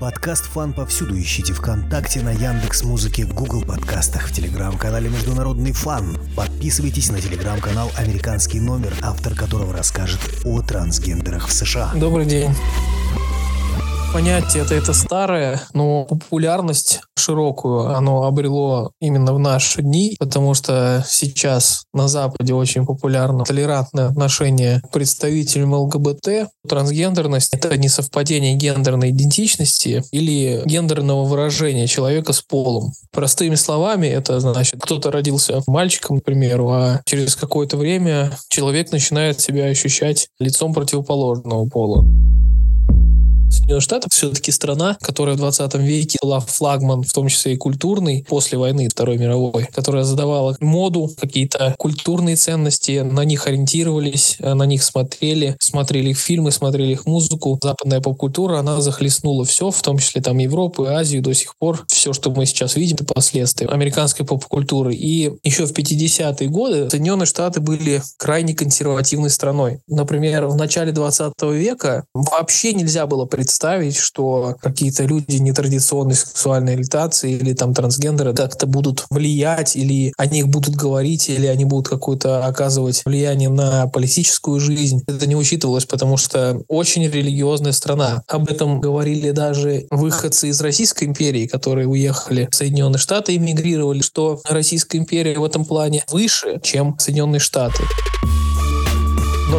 Подкаст «Фан» повсюду ищите ВКонтакте, на Яндекс Музыке, в Google подкастах, в Телеграм-канале «Международный фан». Подписывайтесь на Телеграм-канал «Американский номер», автор которого расскажет о трансгендерах в США. Добрый день. Понятие это, это старое, но популярность широкую оно обрело именно в наши дни, потому что сейчас на Западе очень популярно толерантное отношение к представителям ЛГБТ. Трансгендерность — это не совпадение гендерной идентичности или гендерного выражения человека с полом. Простыми словами, это значит, кто-то родился мальчиком, к примеру, а через какое-то время человек начинает себя ощущать лицом противоположного пола. Соединенных Штатов все-таки страна, которая в 20 веке была флагман, в том числе и культурный, после войны Второй мировой, которая задавала моду, какие-то культурные ценности, на них ориентировались, на них смотрели, смотрели их фильмы, смотрели их музыку. Западная поп-культура, она захлестнула все, в том числе там Европу и Азию до сих пор. Все, что мы сейчас видим, это последствия американской поп-культуры. И еще в 50-е годы Соединенные Штаты были крайне консервативной страной. Например, в начале 20 века вообще нельзя было представить что какие-то люди нетрадиционной сексуальной ориентации или там трансгендеры как-то будут влиять, или о них будут говорить, или они будут какое-то оказывать влияние на политическую жизнь. Это не учитывалось, потому что очень религиозная страна. Об этом говорили даже выходцы из Российской империи, которые уехали в Соединенные Штаты, эмигрировали, что Российская империя в этом плане выше, чем Соединенные Штаты.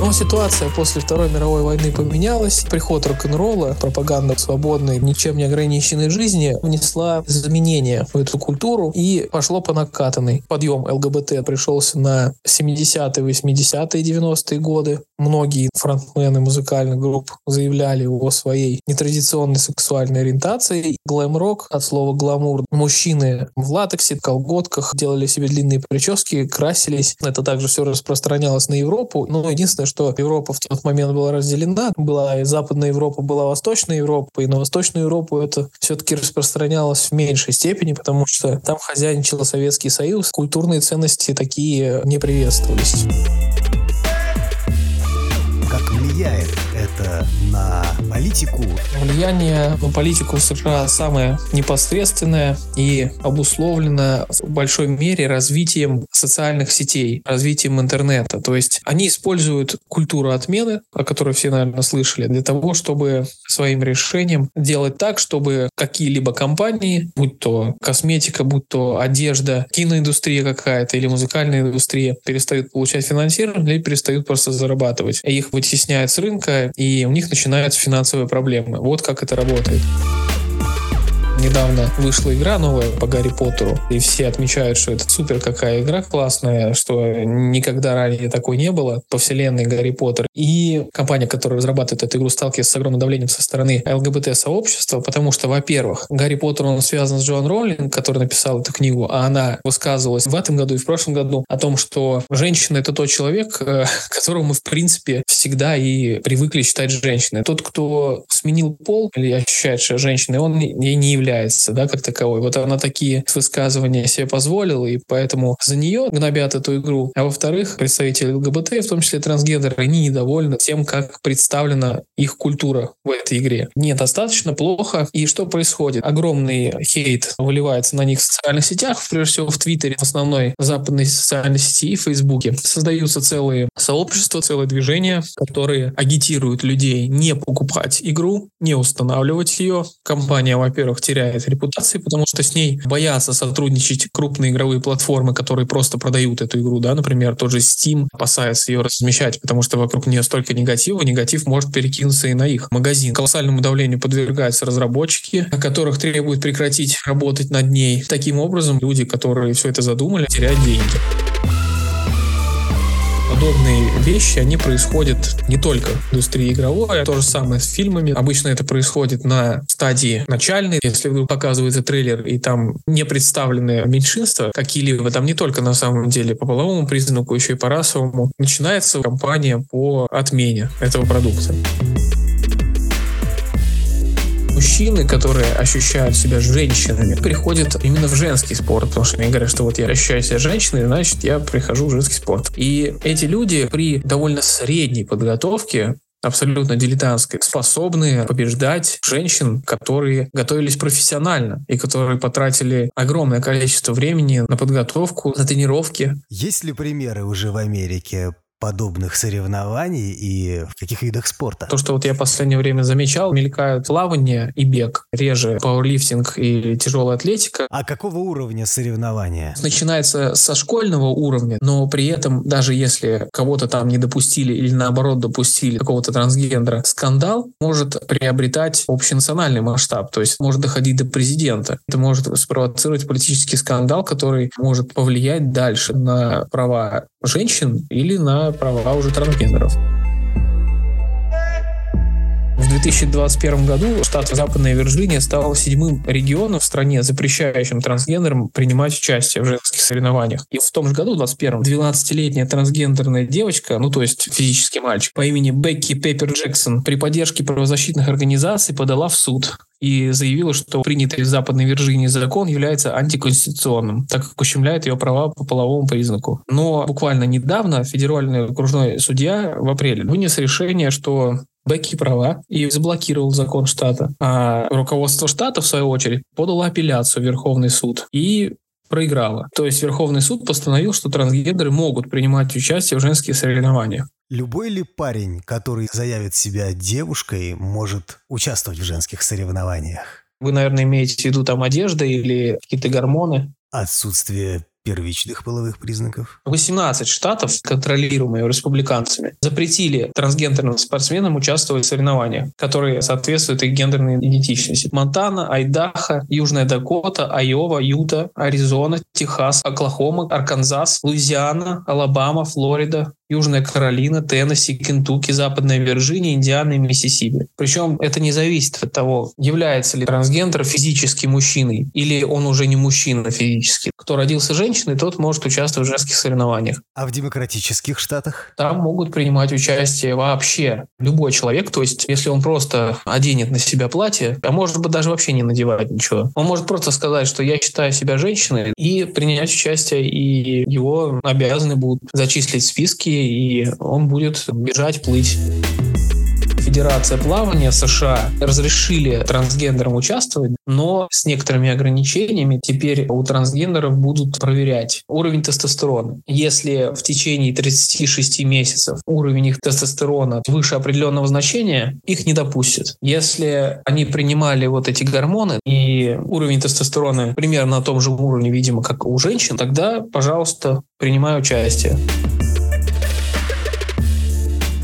Но ситуация после Второй мировой войны поменялась. Приход рок-н-ролла, пропаганда свободной, ничем не ограниченной жизни внесла изменения в эту культуру и пошло по накатанной. Подъем ЛГБТ пришелся на 70-е, 80-е, 90-е годы. Многие фронтмены музыкальных групп заявляли о своей нетрадиционной сексуальной ориентации. Глэм-рок от слова гламур. Мужчины в латексе, колготках делали себе длинные прически, красились. Это также все распространялось на Европу. Но Единственное, что Европа в тот момент была разделена. Была и Западная Европа, была Восточная Европа, и на Восточную Европу это все-таки распространялось в меньшей степени, потому что там хозяйничал Советский Союз. Культурные ценности такие не приветствовались. Как влияет это на политику? Влияние на политику в США самое непосредственное и обусловлено в большой мере развитием социальных сетей, развитием интернета. То есть они используют культуру отмены, о которой все, наверное, слышали, для того, чтобы своим решением делать так, чтобы какие-либо компании, будь то косметика, будь то одежда, киноиндустрия какая-то или музыкальная индустрия, перестают получать финансирование или перестают просто зарабатывать. Их вытесняют с рынка, и у них начинаются финансовые проблемы. Вот как это работает. Недавно вышла игра новая по Гарри Поттеру, и все отмечают, что это супер какая игра классная, что никогда ранее такой не было по вселенной Гарри Поттер. И компания, которая разрабатывает эту игру, сталкивается с огромным давлением со стороны ЛГБТ-сообщества, потому что, во-первых, Гарри Поттер, он связан с Джоан Роулинг, который написал эту книгу, а она высказывалась в этом году и в прошлом году о том, что женщина — это тот человек, э, которого мы, в принципе, всегда и привыкли считать женщиной. Тот, кто сменил пол или ощущает, что женщиной, он ей не является является, да, как таковой. Вот она такие высказывания себе позволила, и поэтому за нее гнобят эту игру. А во-вторых, представители ЛГБТ, в том числе трансгендеры, они недовольны тем, как представлена их культура в этой игре. Недостаточно плохо. И что происходит? Огромный хейт выливается на них в социальных сетях, прежде всего в Твиттере, в основной западной социальной сети и Фейсбуке. Создаются целые сообщества, целые движения, которые агитируют людей не покупать игру, не устанавливать ее. Компания, во-первых, теряет теряет репутации, потому что с ней боятся сотрудничать крупные игровые платформы, которые просто продают эту игру, да, например, тот же Steam опасается ее размещать, потому что вокруг нее столько негатива, негатив может перекинуться и на их магазин. Колоссальному давлению подвергаются разработчики, которых требуют прекратить работать над ней. Таким образом, люди, которые все это задумали, теряют деньги подобные вещи, они происходят не только в индустрии игровой, а то же самое с фильмами. Обычно это происходит на стадии начальной. Если вдруг показывается трейлер, и там не представлены меньшинства какие-либо, там не только на самом деле по половому признаку, еще и по расовому, начинается кампания по отмене этого продукта мужчины, которые ощущают себя женщинами, приходят именно в женский спорт, потому что мне говорят, что вот я ощущаю себя женщиной, значит, я прихожу в женский спорт. И эти люди при довольно средней подготовке абсолютно дилетантской, способные побеждать женщин, которые готовились профессионально и которые потратили огромное количество времени на подготовку, на тренировки. Есть ли примеры уже в Америке подобных соревнований и в каких видах спорта? То, что вот я в последнее время замечал, мелькают плавание и бег, реже пауэрлифтинг и тяжелая атлетика. А какого уровня соревнования? Начинается со школьного уровня, но при этом даже если кого-то там не допустили или наоборот допустили какого-то трансгендера, скандал может приобретать общенациональный масштаб, то есть может доходить до президента. Это может спровоцировать политический скандал, который может повлиять дальше на права женщин или на права уже трансгендеров. В 2021 году штат Западная Вирджиния стал седьмым регионом в стране, запрещающим трансгендерам принимать участие в женских соревнованиях. И в том же году, в 2021, 12-летняя трансгендерная девочка, ну то есть физический мальчик, по имени Бекки Пеппер Джексон при поддержке правозащитных организаций подала в суд и заявила, что принятый в Западной Вирджинии закон является антиконституционным, так как ущемляет ее права по половому признаку. Но буквально недавно федеральный окружной судья в апреле вынес решение, что Бекки права и заблокировал закон штата. А руководство штата, в свою очередь, подало апелляцию в Верховный суд и проиграла. То есть Верховный суд постановил, что трансгендеры могут принимать участие в женских соревнованиях. Любой ли парень, который заявит себя девушкой, может участвовать в женских соревнованиях? Вы, наверное, имеете в виду там одежда или какие-то гормоны? Отсутствие первичных половых признаков. 18 штатов, контролируемые республиканцами, запретили трансгендерным спортсменам участвовать в соревнованиях, которые соответствуют их гендерной идентичности. Монтана, Айдахо, Южная Дакота, Айова, Юта, Аризона, Техас, Оклахома, Арканзас, Луизиана, Алабама, Флорида, Южная Каролина, Теннесси, Кентукки, Западная Вирджиния, Индиана и Миссисипи. Причем это не зависит от того, является ли трансгендер физически мужчиной или он уже не мужчина физически. Кто родился женщиной, тот может участвовать в женских соревнованиях. А в демократических штатах? Там могут принимать участие вообще любой человек. То есть, если он просто оденет на себя платье, а может быть даже вообще не надевать ничего, он может просто сказать, что я считаю себя женщиной и принять участие, и его обязаны будут зачислить в списки и он будет бежать, плыть. Федерация плавания США разрешили трансгендерам участвовать, но с некоторыми ограничениями теперь у трансгендеров будут проверять уровень тестостерона. Если в течение 36 месяцев уровень их тестостерона выше определенного значения, их не допустят. Если они принимали вот эти гормоны и уровень тестостерона примерно на том же уровне, видимо, как у женщин, тогда, пожалуйста, принимай участие.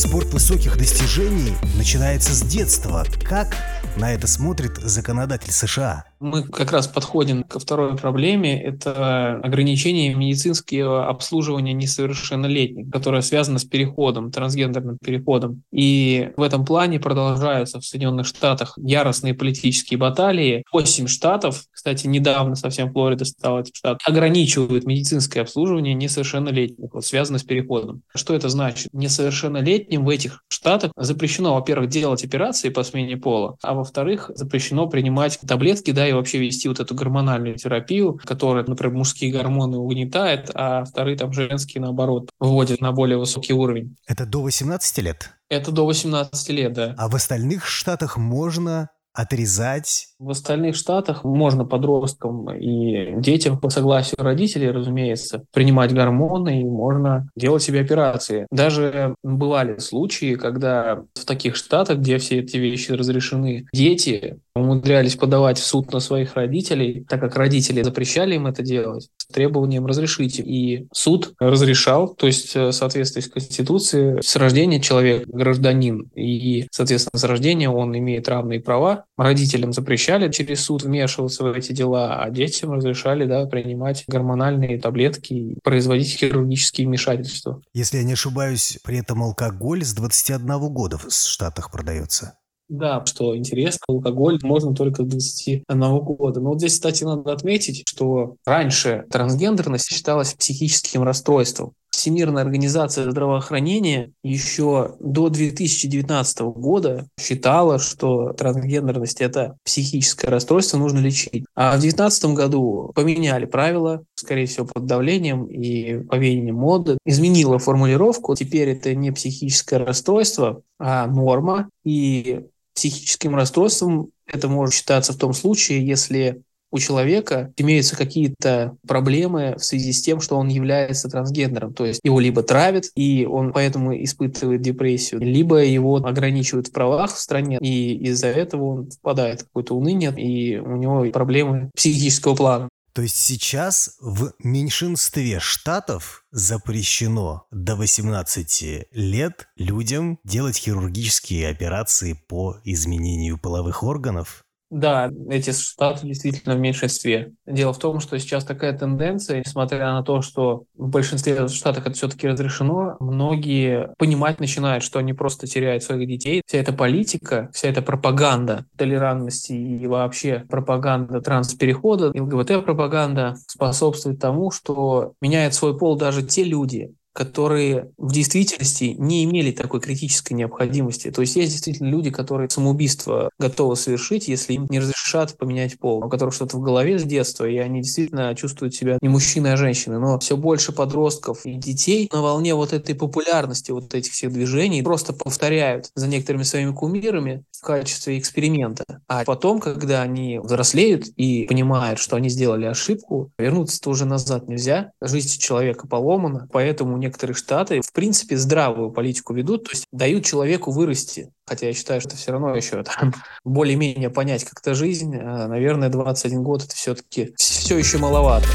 Спорт высоких достижений начинается с детства. Как на это смотрит законодатель США? Мы как раз подходим ко второй проблеме. Это ограничение медицинского обслуживания несовершеннолетних, которое связано с переходом, трансгендерным переходом. И в этом плане продолжаются в Соединенных Штатах яростные политические баталии. Восемь штатов, кстати, недавно совсем Флорида стала этим штатом, ограничивают медицинское обслуживание несовершеннолетних, вот, связано с переходом. Что это значит? Несовершеннолетним в этих штатах запрещено, во-первых, делать операции по смене пола, а во-вторых, запрещено принимать таблетки, да, и вообще вести вот эту гормональную терапию, которая, например, мужские гормоны угнетает, а вторые там женские, наоборот, вводят на более высокий уровень. Это до 18 лет? Это до 18 лет, да. А в остальных штатах можно отрезать? В остальных штатах можно подросткам и детям по согласию родителей, разумеется, принимать гормоны и можно делать себе операции. Даже бывали случаи, когда в таких штатах, где все эти вещи разрешены, дети умудрялись подавать в суд на своих родителей, так как родители запрещали им это делать, с требованием разрешить. И суд разрешал, то есть э, в соответствии с Конституцией, с рождения человек гражданин, и, соответственно, с рождения он имеет равные права. Родителям запрещали через суд вмешиваться в эти дела, а детям разрешали да, принимать гормональные таблетки и производить хирургические вмешательства. Если я не ошибаюсь, при этом алкоголь с 21 года в Штатах продается. Да, что интересно, алкоголь можно только до 21 года. Но вот здесь, кстати, надо отметить, что раньше трансгендерность считалась психическим расстройством. Всемирная организация здравоохранения еще до 2019 года считала, что трансгендерность – это психическое расстройство, нужно лечить. А в 2019 году поменяли правила, скорее всего, под давлением и повеянием моды, изменила формулировку. Теперь это не психическое расстройство, а норма. И психическим расстройством это может считаться в том случае, если у человека имеются какие-то проблемы в связи с тем, что он является трансгендером. То есть его либо травят, и он поэтому испытывает депрессию, либо его ограничивают в правах в стране, и из-за этого он впадает в какое-то уныние, и у него проблемы психического плана. То есть сейчас в меньшинстве штатов запрещено до 18 лет людям делать хирургические операции по изменению половых органов? Да, эти штаты действительно в меньшинстве. Дело в том, что сейчас такая тенденция, несмотря на то, что в большинстве штатов это все-таки разрешено, многие понимать начинают, что они просто теряют своих детей. Вся эта политика, вся эта пропаганда толерантности и вообще пропаганда трансперехода, ЛГБТ-пропаганда способствует тому, что меняет свой пол даже те люди, которые в действительности не имели такой критической необходимости. То есть есть действительно люди, которые самоубийство готовы совершить, если им не разрешат поменять пол, у которых что-то в голове с детства, и они действительно чувствуют себя не мужчиной, а женщиной. Но все больше подростков и детей на волне вот этой популярности вот этих всех движений просто повторяют за некоторыми своими кумирами в качестве эксперимента. А потом, когда они взрослеют и понимают, что они сделали ошибку, вернуться-то уже назад нельзя. Жизнь человека поломана, поэтому некоторые штаты, в принципе, здравую политику ведут, то есть дают человеку вырасти. Хотя я считаю, что все равно еще там более-менее понять как-то жизнь, а, наверное, 21 год это все-таки все еще маловато.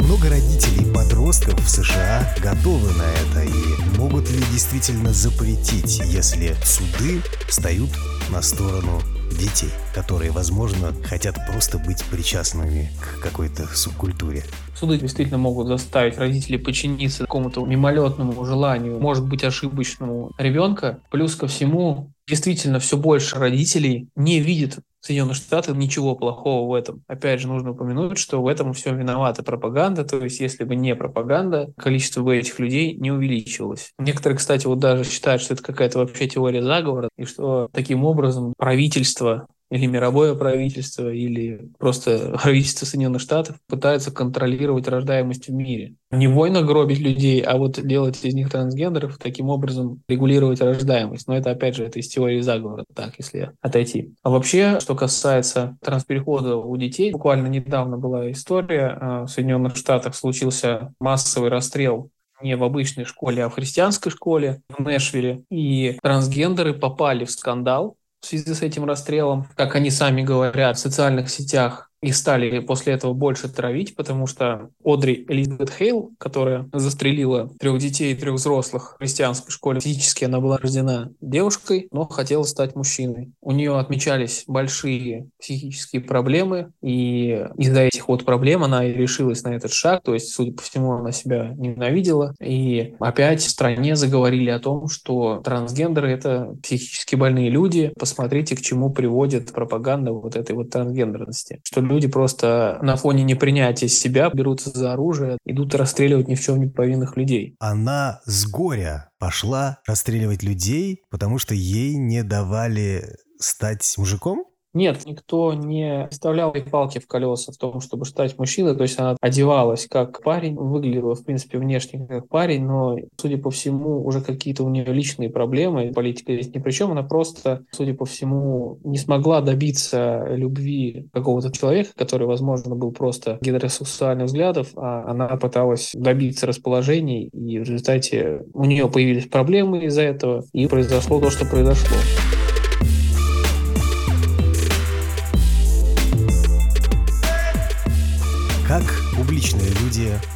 Много родителей подростков в США готовы на это и могут ли действительно запретить, если суды встают на сторону детей, которые, возможно, хотят просто быть причастными к какой-то субкультуре. Суды действительно могут заставить родителей подчиниться какому-то мимолетному желанию, может быть, ошибочному ребенка. Плюс ко всему, действительно, все больше родителей не видят Соединенных Штатах ничего плохого в этом. Опять же, нужно упомянуть, что в этом все виновата пропаганда, то есть если бы не пропаганда, количество бы этих людей не увеличивалось. Некоторые, кстати, вот даже считают, что это какая-то вообще теория заговора, и что таким образом правительство или мировое правительство, или просто правительство Соединенных Штатов пытаются контролировать рождаемость в мире. Не война гробить людей, а вот делать из них трансгендеров, таким образом регулировать рождаемость. Но это, опять же, это из теории заговора, так, если отойти. А вообще, что касается трансперехода у детей, буквально недавно была история, а, в Соединенных Штатах случился массовый расстрел не в обычной школе, а в христианской школе в Нэшвилле. И трансгендеры попали в скандал, в связи с этим расстрелом. Как они сами говорят в социальных сетях, их стали после этого больше травить, потому что Одри Элизабет Хейл, которая застрелила трех детей и трех взрослых в христианской школе, физически она была рождена девушкой, но хотела стать мужчиной. У нее отмечались большие психические проблемы, и из-за этих вот проблем она и решилась на этот шаг, то есть, судя по всему, она себя ненавидела. И опять в стране заговорили о том, что трансгендеры — это психически больные люди. Посмотрите, к чему приводит пропаганда вот этой вот трансгендерности. Что люди просто на фоне непринятия себя берутся за оружие, идут расстреливать ни в чем не повинных людей. Она с горя пошла расстреливать людей, потому что ей не давали стать мужиком? Нет, никто не вставлял ей палки в колеса в том, чтобы стать мужчиной. То есть она одевалась как парень, выглядела, в принципе, внешне как парень, но, судя по всему, уже какие-то у нее личные проблемы. Политика здесь ни при чем. Она просто, судя по всему, не смогла добиться любви какого-то человека, который, возможно, был просто гетеросексуальных взглядов, а она пыталась добиться расположений, и в результате у нее появились проблемы из-за этого, и произошло то, что произошло.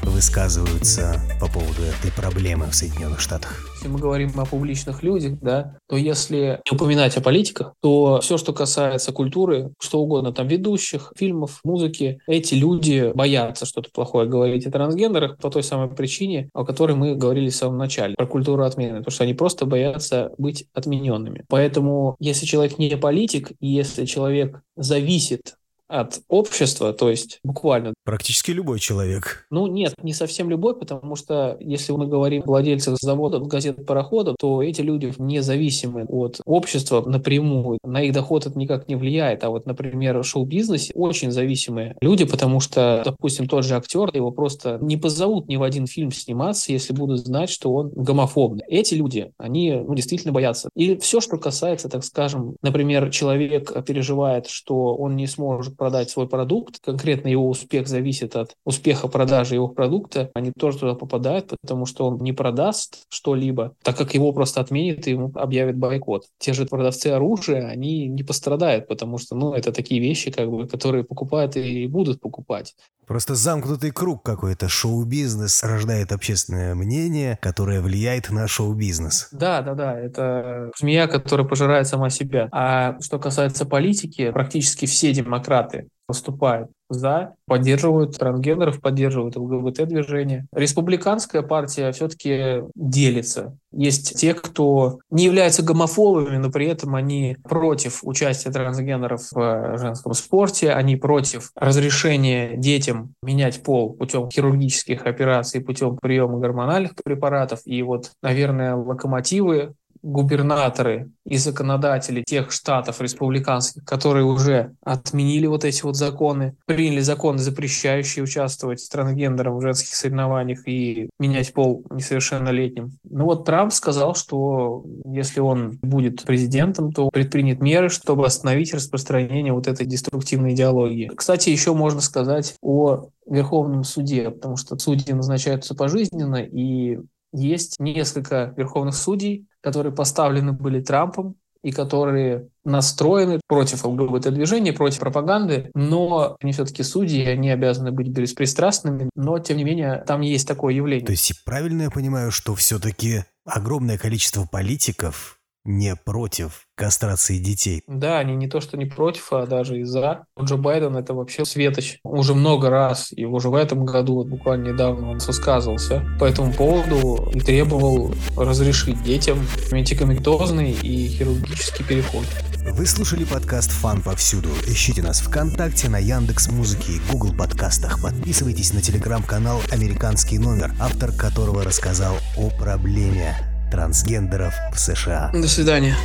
Высказываются по поводу этой проблемы в Соединенных Штатах? Если мы говорим о публичных людях, да, то если не упоминать о политиках, то все, что касается культуры, что угодно, там ведущих, фильмов, музыки, эти люди боятся что-то плохое говорить о трансгендерах по той самой причине, о которой мы говорили в самом начале, про культуру отмены, потому что они просто боятся быть отмененными. Поэтому, если человек не политик, и если человек зависит от общества, то есть буквально. Практически любой человек. Ну нет, не совсем любой, потому что если мы говорим о владельцах заводов, газет, пароходов, то эти люди независимы от общества напрямую. На их доход это никак не влияет. А вот, например, в шоу-бизнесе очень зависимые люди, потому что, допустим, тот же актер, его просто не позовут ни в один фильм сниматься, если будут знать, что он гомофобный. Эти люди, они ну, действительно боятся. И все, что касается, так скажем, например, человек переживает, что он не сможет продать свой продукт, конкретно его успех зависит от успеха продажи его продукта, они тоже туда попадают, потому что он не продаст что-либо, так как его просто отменят и ему объявят бойкот. Те же продавцы оружия, они не пострадают, потому что, ну, это такие вещи, как бы, которые покупают и будут покупать. Просто замкнутый круг какой-то. Шоу-бизнес рождает общественное мнение, которое влияет на шоу-бизнес. Да, да, да. Это змея, которая пожирает сама себя. А что касается политики, практически все демократы выступают за, поддерживают трансгендеров, поддерживают ЛГБТ-движение. Республиканская партия все-таки делится. Есть те, кто не являются гомофобами, но при этом они против участия трансгендеров в женском спорте, они против разрешения детям менять пол путем хирургических операций, путем приема гормональных препаратов. И вот, наверное, локомотивы губернаторы и законодатели тех штатов республиканских, которые уже отменили вот эти вот законы, приняли законы, запрещающие участвовать трансгендерам в женских соревнованиях и менять пол несовершеннолетним. Ну вот Трамп сказал, что если он будет президентом, то предпринят меры, чтобы остановить распространение вот этой деструктивной идеологии. Кстати, еще можно сказать о Верховном суде, потому что судьи назначаются пожизненно, и есть несколько верховных судей, которые поставлены были Трампом и которые настроены против ЛГБТ-движения, против пропаганды, но они все-таки судьи, они обязаны быть беспристрастными, но, тем не менее, там есть такое явление. То есть правильно я понимаю, что все-таки огромное количество политиков не против кастрации детей. Да, они не то, что не против, а даже и за. Джо Байден это вообще светоч. Уже много раз, и уже в этом году, вот буквально недавно он высказывался по этому поводу и требовал разрешить детям медикаментозный и хирургический переход. Вы слушали подкаст «Фан повсюду». Ищите нас ВКонтакте, на Яндекс Музыке и Google подкастах. Подписывайтесь на телеграм-канал «Американский номер», автор которого рассказал о проблеме трансгендеров в США. До свидания.